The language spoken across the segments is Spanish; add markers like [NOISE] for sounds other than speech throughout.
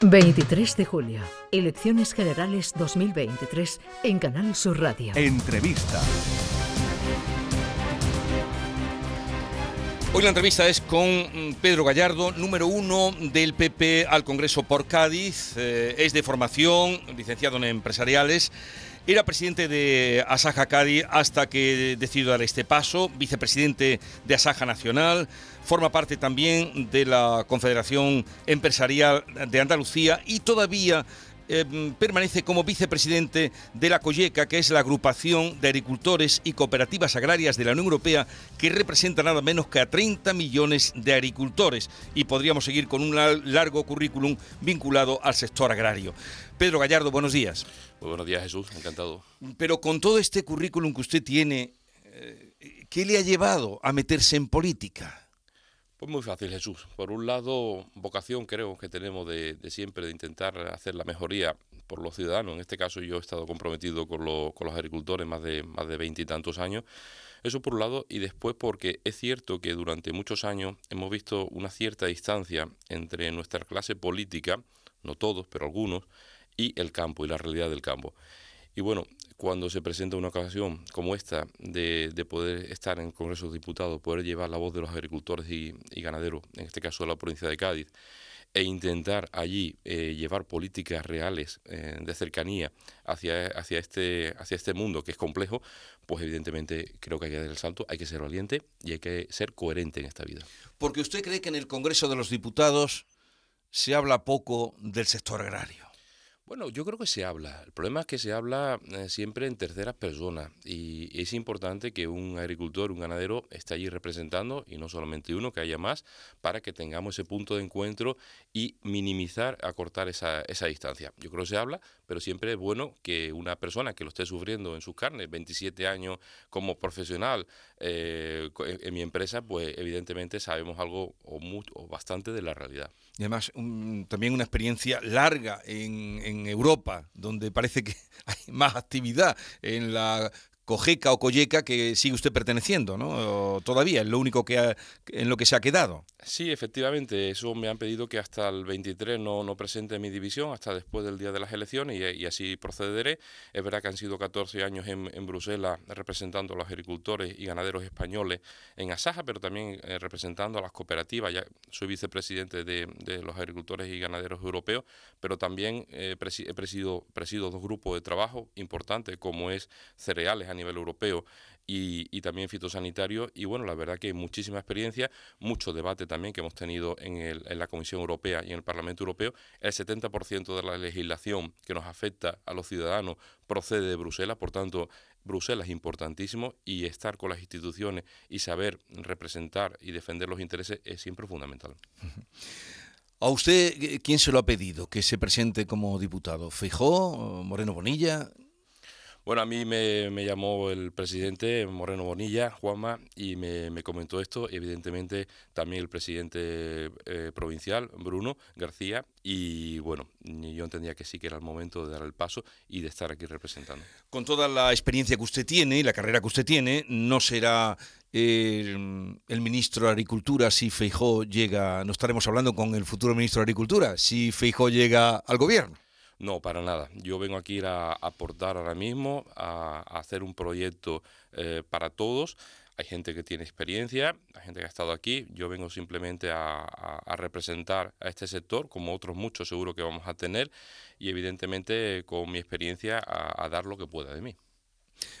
23 de julio, Elecciones Generales 2023 en Canal Sur Radio. Entrevista. Hoy la entrevista es con mm, Pedro Gallardo, número uno del PP al Congreso por Cádiz. Eh, es de formación, licenciado en empresariales. Era presidente de Asaja Cádiz hasta que decidió dar este paso, vicepresidente de Asaja Nacional, forma parte también de la Confederación Empresarial de Andalucía y todavía em, permanece como vicepresidente de la COYECA, que es la agrupación de agricultores y cooperativas agrarias de la Unión Europea, que representa nada menos que a 30 millones de agricultores. Y podríamos seguir con un largo currículum vinculado al sector agrario. Pedro Gallardo, buenos días. Muy buenos días, Jesús, encantado. Pero con todo este currículum que usted tiene, eh, ¿qué le ha llevado a meterse en política? Pues muy fácil, Jesús. Por un lado, vocación creo que tenemos de, siempre de intentar hacer la mejoría por los ciudadanos. En este caso yo he estado comprometido con, los agricultores más de más de veintitantos años. Eso por un lado, y después porque es cierto que durante muchos años hemos visto una cierta distancia entre nuestra clase política, no todos, pero algunos, y el campo y la realidad del campo. Y bueno, cuando se presenta una ocasión como esta de, poder estar en el Congreso de Diputados, poder llevar la voz de los agricultores y, ganaderos, en este caso de la provincia de Cádiz, e intentar allí eh, llevar políticas reales eh, de cercanía hacia, hacia, este, hacia este mundo que es complejo, pues evidentemente creo que hay que dar el salto, hay que ser valiente y hay que ser coherente en esta vida. Porque usted cree que en el Congreso de los Diputados se habla poco del sector agrario. Bueno, yo creo que se habla. El problema es que se habla eh, siempre en terceras personas y es importante que un agricultor, un ganadero esté allí representando y no solamente uno, que haya más, para que tengamos ese punto de encuentro y minimizar, acortar esa, esa distancia. Yo creo que se habla, pero siempre es bueno que una persona que lo esté sufriendo en sus carnes, 27 años como profesional eh, en, mi empresa, pues evidentemente sabemos algo o, mucho, o bastante de la realidad. Y además también una experiencia larga en, en Europa, donde parece que [LAUGHS] hay más actividad en la Cojeca o Colleca que sigue usted perteneciendo, ¿no? todavía, es lo único que en lo que se ha quedado. Sí, efectivamente, eso me han pedido que hasta el 23 no, no presente mi división, hasta después del día de las elecciones, y, así procederé. Es verdad que han sido 14 años en, en, Bruselas representando a los agricultores y ganaderos españoles en Asaja, pero también eh, representando a las cooperativas. Ya soy vicepresidente de, de, los agricultores y ganaderos europeos, pero también eh, he presido, presido dos grupos de trabajo importantes, como es cereales, nivel europeo y, también fitosanitario. Y bueno, la verdad que muchísima experiencia, mucho debate también que hemos tenido en, el, en la Comisión Europea y en el Parlamento Europeo. El 70% de la legislación que nos afecta a los ciudadanos procede de Bruselas, por tanto, Bruselas es importantísimo y estar con las instituciones y saber representar y defender los intereses es siempre fundamental. [LAUGHS] ¿A usted quién se lo ha pedido que se presente como diputado? ¿Fijó? ¿Moreno Bonilla? Bueno, a mí me, llamó el presidente Moreno Bonilla, Juanma, y me, comentó esto, evidentemente también el presidente eh, provincial, Bruno García, y bueno, yo entendía que sí que era el momento de dar el paso y de estar aquí representando. Con toda la experiencia que usted tiene y la carrera que usted tiene, no será el, el ministro de Agricultura si Feijó llega, no estaremos hablando con el futuro ministro de Agricultura, si Feijó llega al gobierno. No, para nada. Yo vengo aquí a aportar ahora mismo, a, hacer un proyecto eh, para todos. Hay gente que tiene experiencia, hay gente que ha estado aquí. Yo vengo simplemente a, representar a este sector, como otros muchos seguro que vamos a tener, y evidentemente con mi experiencia a, dar lo que pueda de mí.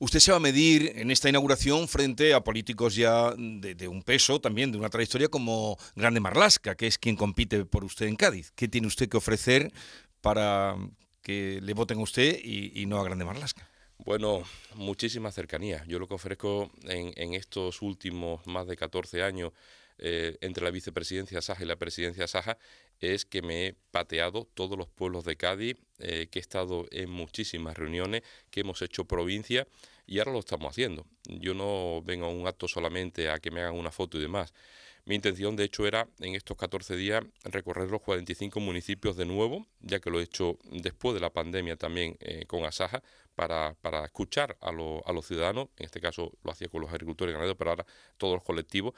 Usted se va a medir en esta inauguración frente a políticos ya de, de, un peso, también de una trayectoria como Grande Marlasca, que es quien compite por usted en Cádiz. ¿Qué tiene usted que ofrecer para que le voten a usted y, no a Grande Marlasca? Bueno, muchísima cercanía. Yo lo que ofrezco en, estos últimos más de 14 años eh, entre la vicepresidencia Saja y la presidencia Saja es que me he pateado todos los pueblos de Cádiz, eh, que he estado en muchísimas reuniones, que hemos hecho provincia y ahora lo estamos haciendo. Yo no vengo a un acto solamente a que me hagan una foto y demás. Mi intención, de hecho, era en estos 14 días recorrer los 45 municipios de nuevo, ya que lo he hecho después de la pandemia también eh, con Asaja, para, para escuchar a, a, los ciudadanos, en este caso lo hacía con los agricultores y ganaderos, pero ahora todos los colectivos.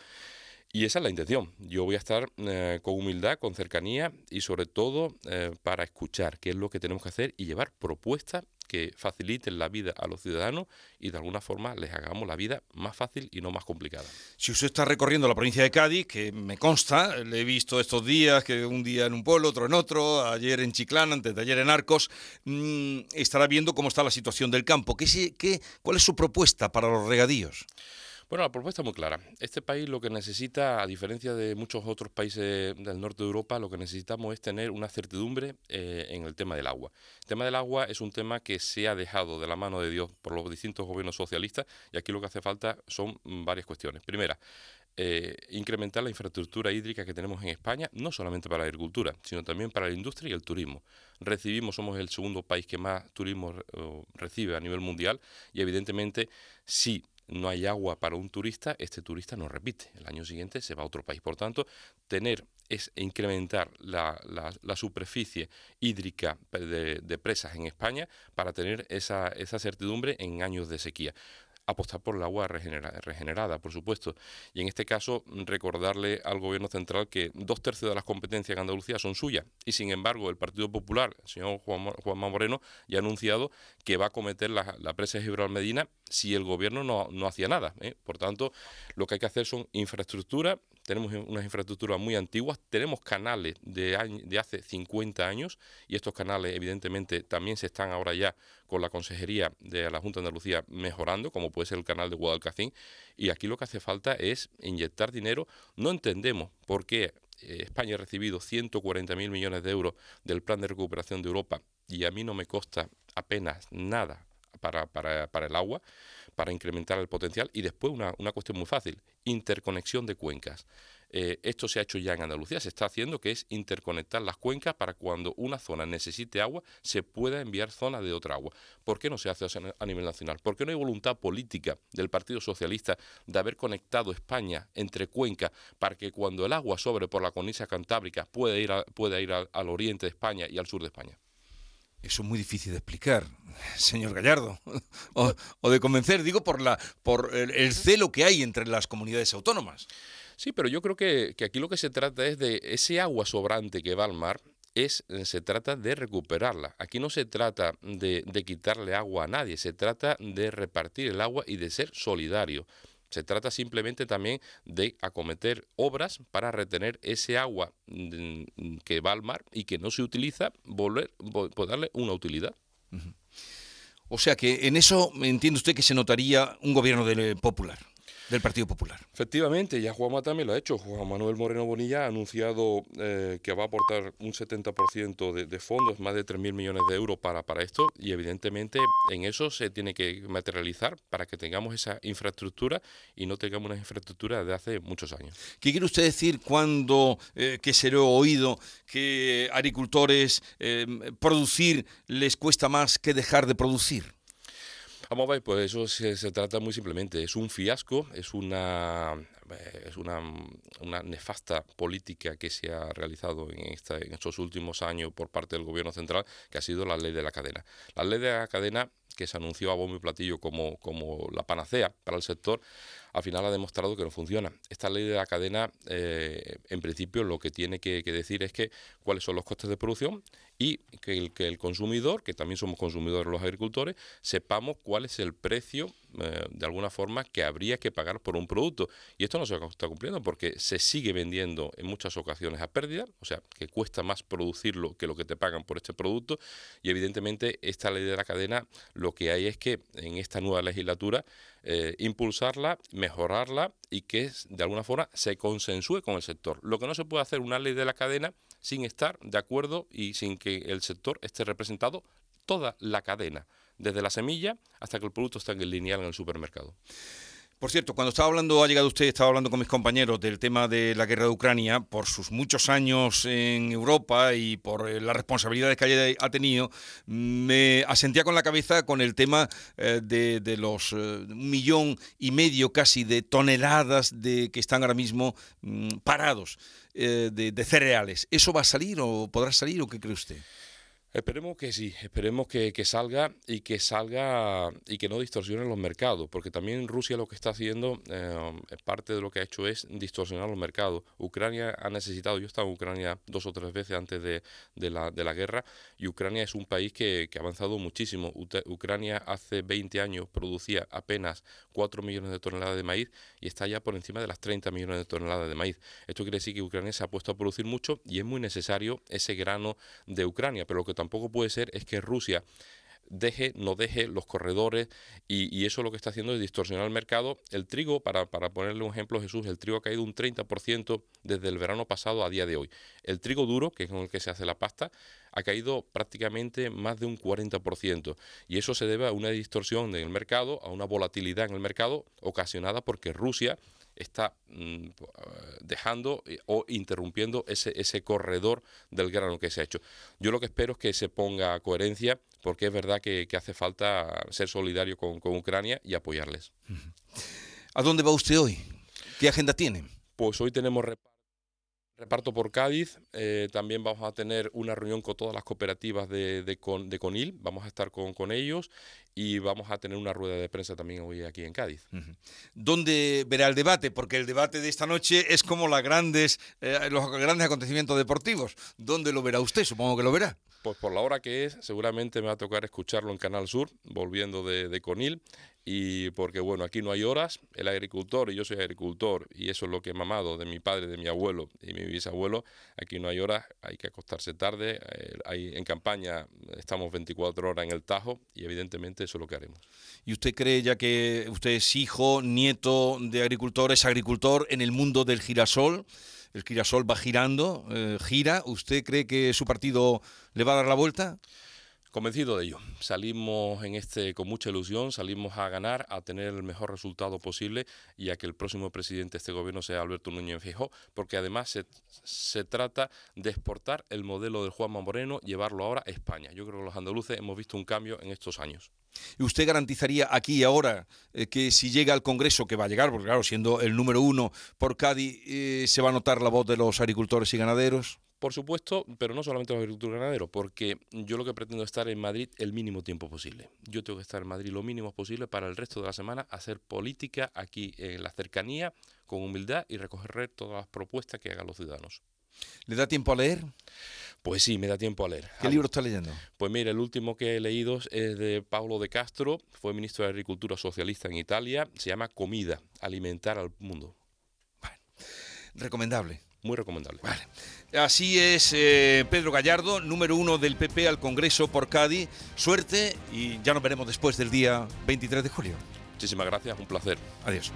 Y esa es la intención. Yo voy a estar eh, con humildad, con cercanía y sobre todo eh, para escuchar qué es lo que tenemos que hacer y llevar propuestas que faciliten la vida a los ciudadanos y de alguna forma les hagamos la vida más fácil y no más complicada. Si usted está recorriendo la provincia de Cádiz, que me consta, le he visto estos días, que un día en un pueblo, otro en otro, ayer en Chiclán, antes de ayer en Arcos, mm, estará viendo cómo está la situación del campo. ¿Qué, qué, ¿Cuál es su propuesta para los regadíos? Bueno, la propuesta es muy clara. Este país lo que necesita, a diferencia de muchos otros países del norte de Europa, lo que necesitamos es tener una certidumbre eh, en el tema del agua. El tema del agua es un tema que se ha dejado de la mano de Dios por los distintos gobiernos socialistas y aquí lo que hace falta son varias cuestiones. Primera, eh, incrementar la infraestructura hídrica que tenemos en España, no solamente para la agricultura, sino también para la industria y el turismo. Recibimos, somos el segundo país que más turismo recibe a nivel mundial y evidentemente si no hay agua para un turista, este turista no repite. El año siguiente se va a otro país. Por tanto, tener es incrementar la, superficie hídrica de, presas en España para tener esa, esa certidumbre en años de sequía apostar por el agua regenerada, por supuesto. Y en este caso, recordarle al Gobierno central que dos tercios de las competencias en Andalucía son suyas. Y sin embargo, el Partido Popular, el señor Juan, Juanma Moreno, ya ha anunciado que va a cometer la, presa de Gibraltar Medina si el Gobierno no, no hacía nada. ¿eh? Por tanto, lo que hay que hacer son infraestructura. Tenemos unas infraestructuras muy antiguas, tenemos canales de, de hace 50 años y estos canales evidentemente también se están ahora ya con la Consejería de la Junta de Andalucía mejorando, como puede ser el canal de Guadalcacín, y aquí lo que hace falta es inyectar dinero. No entendemos por qué eh, España ha recibido 140.000 millones de euros del Plan de Recuperación de Europa y a mí no me costa apenas nada para, para, para el agua, para incrementar el potencial. Y después una, cuestión muy fácil, interconexión de cuencas. Eh, esto se ha hecho ya en Andalucía, se está haciendo, que es interconectar las cuencas para cuando una zona necesite agua, se pueda enviar zona de otra agua. ¿Por qué no se hace a nivel nacional? ¿Por qué no hay voluntad política del Partido Socialista de haber conectado España entre cuencas para que cuando el agua sobre por la cornisa cantábrica pueda ir, pueda ir al oriente de España y al sur de España? Eso es muy difícil de explicar, [LAUGHS] señor Gallardo, [LAUGHS] o, de convencer, digo, por, la, por el, celo que hay entre las comunidades autónomas. Sí, pero yo creo que, aquí lo que se trata es de ese agua sobrante que va al mar, es, eh, se trata de recuperarla. Aquí no se trata de, de, quitarle agua a nadie, se trata de repartir el agua y de ser solidario. Se trata simplemente también de acometer obras para retener ese agua mm, que va al mar y que no se utiliza, volver, darle una utilidad. O sea que en eso entiende usted que se notaría un gobierno del popular del Partido Popular. Efectivamente, ya Juanma también lo ha hecho. Juan Manuel Moreno Bonilla ha anunciado eh, que va a aportar un 70% de, de, fondos, más de 3.000 millones de euros para, para esto, y evidentemente en eso se tiene que materializar para que tengamos esa infraestructura y no tengamos una infraestructura de hace muchos años. ¿Qué quiere usted decir cuando, eh, que se lo he oído, que agricultores eh, producir les cuesta más que dejar de producir? Vamos a ver, pues eso se, trata muy simplemente. Es un fiasco, es una, eh, es una, nefasta política que se ha realizado en, en estos últimos años por parte del gobierno central, que ha sido la ley de la cadena. La ley de la cadena que se anunció a bombo y platillo como, como la panacea para el sector, al final ha demostrado que no funciona. Esta ley de la cadena, eh, en principio, lo que tiene que, decir es que cuáles son los costes de producción y que el, que el consumidor, que también somos consumidores los agricultores, sepamos cuál es el precio, eh, de alguna forma, que habría que pagar por un producto. Y esto no se está cumpliendo porque se sigue vendiendo en muchas ocasiones a pérdida, o sea, que cuesta más producirlo que lo que te pagan por este producto. Y evidentemente esta ley de la cadena lo que hay es que en esta nueva legislatura eh, impulsarla, mejorarla y que de alguna forma se consensúe con el sector. Lo que no se puede hacer una ley de la cadena sin estar de acuerdo y sin que el sector esté representado toda la cadena, desde la semilla hasta que el producto está lineal en el supermercado. Por cierto, cuando estaba hablando, ha llegado usted, estaba hablando con mis compañeros del tema de la guerra de Ucrania, por sus muchos años en Europa y por eh, las responsabilidades que ha tenido, me asentía con la cabeza con el tema eh, de, los eh, un millón y medio casi de toneladas de que están ahora mismo mm, parados de cereales. ¿Eso va a salir o podrá salir o qué cree usted? Esperemos que sí, esperemos que, salga y que salga y que no distorsione los mercados, porque también Rusia lo que está haciendo, eh, parte de lo que ha hecho es distorsionar los mercados. Ucrania ha necesitado, yo he estado en Ucrania dos o tres veces antes de, la, de la, guerra, y Ucrania es un país que, que ha avanzado muchísimo. Ucrania hace 20 años producía apenas 4 millones de toneladas de maíz y está ya por encima de las 30 millones de toneladas de maíz. Esto quiere decir que Ucrania se ha puesto a producir mucho y es muy necesario ese grano de Ucrania, pero lo que tampoco puede ser es que Rusia deje, no deje los corredores y, eso lo que está haciendo es distorsionar el mercado. El trigo, para, para ponerle un ejemplo Jesús, el trigo ha caído un 30% desde el verano pasado a día de hoy. El trigo duro, que es con el que se hace la pasta, ha caído prácticamente más de un 40% y eso se debe a una distorsión en el mercado, a una volatilidad en el mercado ocasionada porque Rusia está mm, dejando eh, o interrumpiendo ese, ese corredor del grano que se ha hecho. Yo lo que espero es que se ponga coherencia, porque es verdad que, hace falta ser solidario con, con Ucrania y apoyarles. ¿A dónde va usted hoy? ¿Qué agenda tiene? Pues hoy tenemos Reparto por Cádiz, eh, también vamos a tener una reunión con todas las cooperativas de, de, Conil, vamos a estar con, con, ellos y vamos a tener una rueda de prensa también hoy aquí en Cádiz. ¿Dónde verá el debate? Porque el debate de esta noche es como las grandes, eh, los grandes acontecimientos deportivos. ¿Dónde lo verá usted? Supongo que lo verá. Pues por la hora que es, seguramente me va a tocar escucharlo en Canal Sur, volviendo de, de Conil, y porque bueno, aquí no hay horas, el agricultor, y yo soy agricultor, y eso es lo que he mamado de mi padre, de mi abuelo y mi bisabuelo, aquí no hay horas, hay que acostarse tarde, eh, hay, en campaña estamos 24 horas en el Tajo, y evidentemente eso es lo que haremos. ¿Y usted cree, ya que usted es hijo, nieto de agricultor, es agricultor en el mundo del girasol? el girasol va girando, eh, gira. ¿Usted cree que su partido le va a dar la vuelta? Convencido de ello. Salimos en este con mucha ilusión, salimos a ganar, a tener el mejor resultado posible y a que el próximo presidente de este gobierno sea Alberto Núñez Feijóo, porque además se, se, trata de exportar el modelo del Juanma Moreno, llevarlo ahora a España. Yo creo que los andaluces hemos visto un cambio en estos años. ¿Y usted garantizaría aquí y ahora eh, que si llega al Congreso, que va a llegar, porque claro, siendo el número uno por Cádiz, eh, se va a notar la voz de los agricultores y ganaderos? Por supuesto, pero no solamente los agricultores ganaderos, porque yo lo que pretendo es estar en Madrid el mínimo tiempo posible. Yo tengo que estar en Madrid lo mínimo posible para el resto de la semana hacer política aquí en la cercanía, con humildad y recoger todas las propuestas que hagan los ciudadanos. ¿Le da tiempo a leer? Pues sí, me da tiempo a leer. ¿Qué libro está leyendo? Pues mira, el último que he leído es de Paulo de Castro, fue ministro de Agricultura socialista en Italia, se llama Comida, alimentar al mundo. Bueno, recomendable. Muy recomendable. Vale. Así es eh, Pedro Gallardo, número uno del PP al Congreso por Cádiz. Suerte y ya nos veremos después del día 23 de julio. Muchísimas gracias, un placer. Adiós.